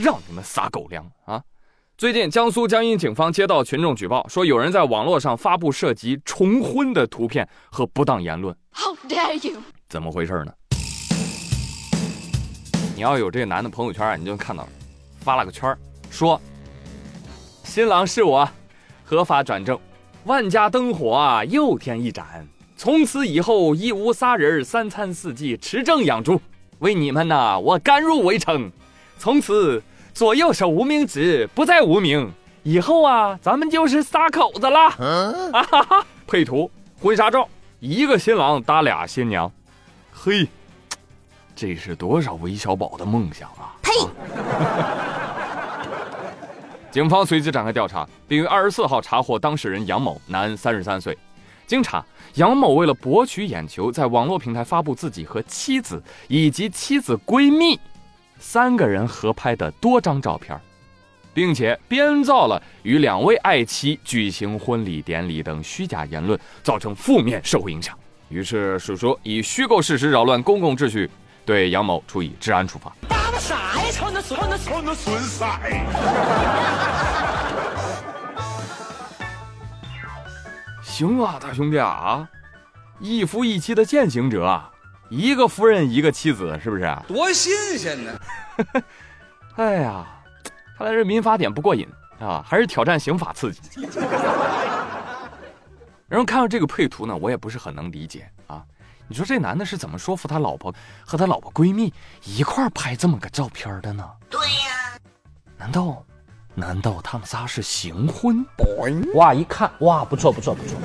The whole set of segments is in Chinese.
让你们撒狗粮啊！最近，江苏江阴警方接到群众举报，说有人在网络上发布涉及重婚的图片和不当言论。How dare you！怎么回事呢？你要有这个男的朋友圈啊，你就看到发了个圈说新郎是我，合法转正，万家灯火啊又添一盏，从此以后一屋仨人，三餐四季持证养猪，为你们呐，我甘入围城，从此。左右手无名指，不再无名。以后啊，咱们就是仨口子了。啊哈哈！配图婚纱照，一个新郎搭俩新娘。嘿，这是多少韦小宝的梦想啊！呸！警方随即展开调查，并于二十四号查获当事人杨某，男，三十三岁。经查，杨某为了博取眼球，在网络平台发布自己和妻子以及妻子闺蜜。三个人合拍的多张照片，并且编造了与两位爱妻举行婚礼典礼等虚假言论，造成负面社会影响。于是，叔叔以虚构事实扰乱公共秩序，对杨某处以治安处罚。行啊，大兄弟啊，一夫一妻的践行者啊！一个夫人一个妻子，是不是？多新鲜呢！哎呀，看来这民法典不过瘾啊，还是挑战刑法刺激。然后看到这个配图呢，我也不是很能理解啊。你说这男的是怎么说服他老婆和他老婆闺蜜一块拍这么个照片的呢？对呀，难道难道他们仨是行婚？哇，一看哇，不错不错不错。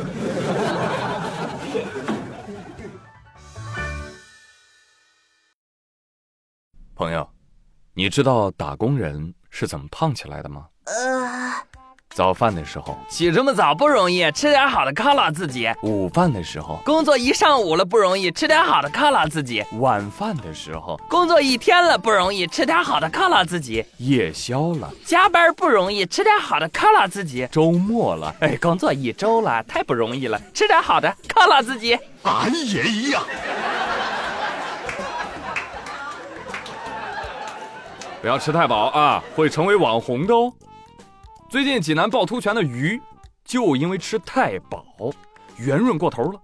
朋友，你知道打工人是怎么胖起来的吗？呃，早饭的时候起这么早不容易，吃点好的犒劳自己；午饭的时候。工作一上午了不容易，吃点好的犒劳自己；晚饭的时候。工作一天了不容易，吃点好的犒劳自己；夜宵了。加班不容易，吃点好的犒劳自己；周末了。哎工作一周了太不容易了，吃点好的犒劳自己。俺爷呀！不要吃太饱啊，会成为网红的哦。最近济南趵突泉的鱼就因为吃太饱，圆润过头了，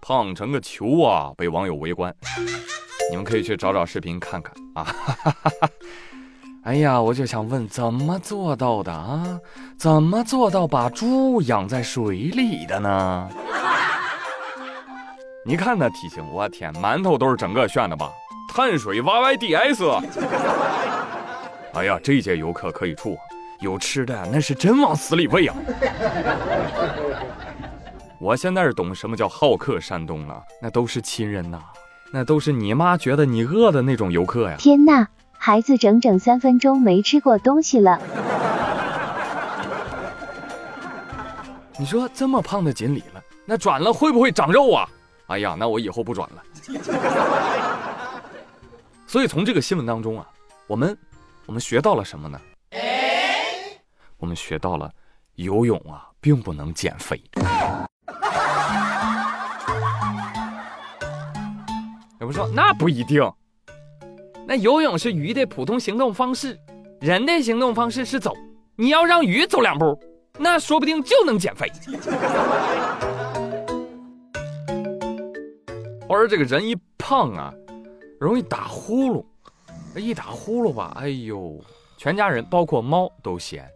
胖成个球啊，被网友围观。你们可以去找找视频看看啊。哎呀，我就想问，怎么做到的啊？怎么做到把猪养在水里的呢？你看那体型，我天，馒头都是整个炫的吧？碳水 YYDS。哎呀，这届游客可以处，有吃的那是真往死里喂啊！我现在是懂什么叫好客山东了，那都是亲人呐，那都是你妈觉得你饿的那种游客呀！天呐，孩子整整三分钟没吃过东西了。你说这么胖的锦鲤了，那转了会不会长肉啊？哎呀，那我以后不转了。所以从这个新闻当中啊，我们。我们学到了什么呢？我们学到了游泳啊，并不能减肥。有人说那不一定，那游泳是鱼的普通行动方式，人的行动方式是走。你要让鱼走两步，那说不定就能减肥。或者这个人一胖啊，容易打呼噜。一打呼噜吧，哎呦，全家人包括猫都嫌。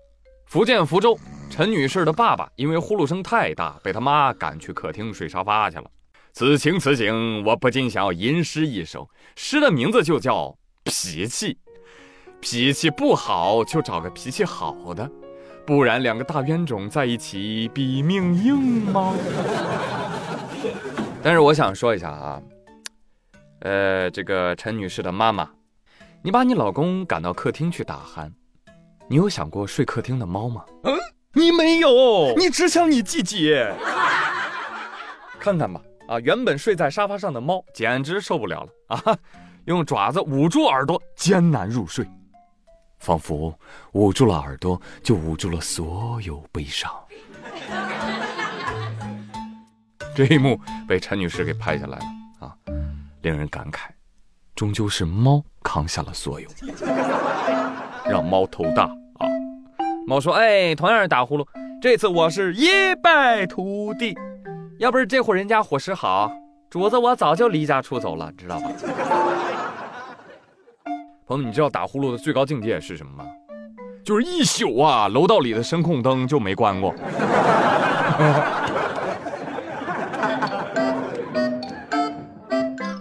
福建福州陈女士的爸爸因为呼噜声太大，被他妈赶去客厅睡沙发去了。此情此景，我不禁想要吟诗一首，诗的名字就叫《脾气》。脾气不好就找个脾气好的，不然两个大冤种在一起比命硬吗？但是我想说一下啊，呃，这个陈女士的妈妈。你把你老公赶到客厅去打鼾，你有想过睡客厅的猫吗？嗯，你没有，你只想你自己。看看吧，啊，原本睡在沙发上的猫简直受不了了啊，用爪子捂住耳朵艰难入睡，仿佛捂住了耳朵就捂住了所有悲伤。这一幕被陈女士给拍下来了啊，令人感慨。终究是猫扛下了所有。让猫头大啊。猫说：“哎，同样是打呼噜，这次我是一败涂地。要不是这户人家伙食好，主子我早就离家出走了，知道吧？” 朋友们，你知道打呼噜的最高境界是什么吗？就是一宿啊，楼道里的声控灯就没关过。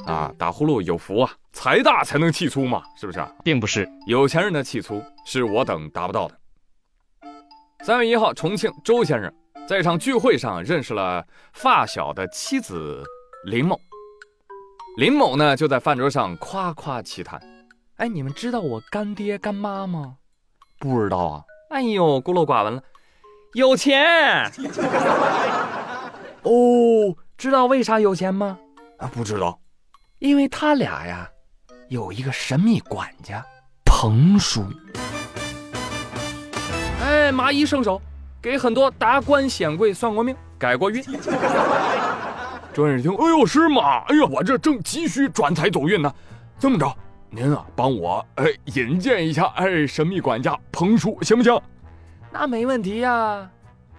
啊，打呼噜有福啊，财大才能气粗嘛，是不是？啊并不是，有钱人的气粗是我等达不到的。三月一号，重庆周先生在一场聚会上认识了发小的妻子林某。林某呢，就在饭桌上夸夸其谈：“哎，你们知道我干爹干妈吗？不知道啊。哎呦，孤陋寡闻了，有钱。哦，知道为啥有钱吗？啊，不知道。因为他俩呀，有一个神秘管家彭叔。哎，麻衣圣手，给很多达官显贵算过命，改过运。周先生一听，哎呦，是吗？哎呦，我这正急需转财走运呢。这么着，您啊，帮我哎引荐一下哎神秘管家彭叔，行不行？那没问题呀，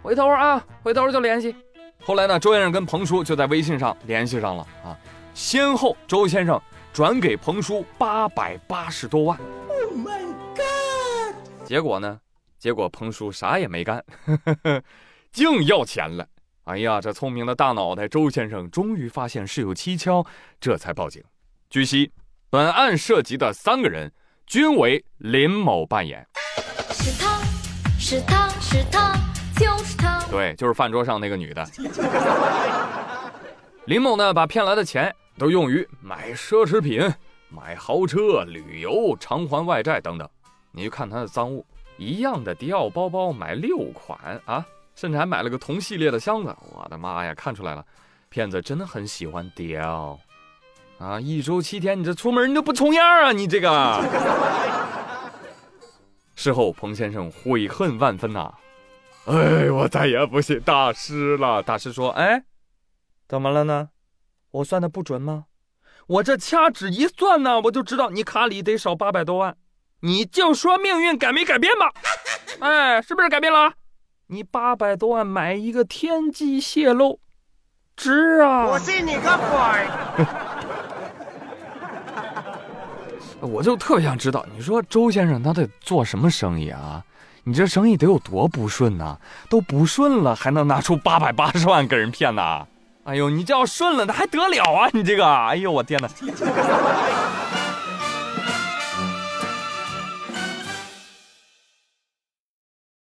回头啊，回头就联系。后来呢，周先生跟彭叔就在微信上联系上了啊。先后，周先生转给彭叔八百八十多万。Oh my god！结果呢？结果彭叔啥也没干，净要钱了。哎呀，这聪明的大脑袋周先生终于发现事有蹊跷，这才报警。据悉，本案涉及的三个人均为林某扮演。是他是他是他就是他，对，就是饭桌上那个女的。林某呢，把骗来的钱。都用于买奢侈品、买豪车、旅游、偿还外债等等。你去看他的赃物，一样的迪奥包包买六款啊，甚至还买了个同系列的箱子。我的妈呀，看出来了，骗子真的很喜欢迪奥啊！一周七天，你这出门你都不重样啊！你这个。事后，彭先生悔恨万分呐，哎，我再也不信大师了。大师说：“哎，怎么了呢？”我算的不准吗？我这掐指一算呢，我就知道你卡里得少八百多万。你就说命运改没改变吧？哎，是不是改变了？你八百多万买一个天机泄露，值啊！我信你个鬼！我就特别想知道，你说周先生他得做什么生意啊？你这生意得有多不顺呐？都不顺了，还能拿出八百八十万给人骗呐？哎呦，你这要顺了，那还得了啊！你这个，哎呦，我天哪！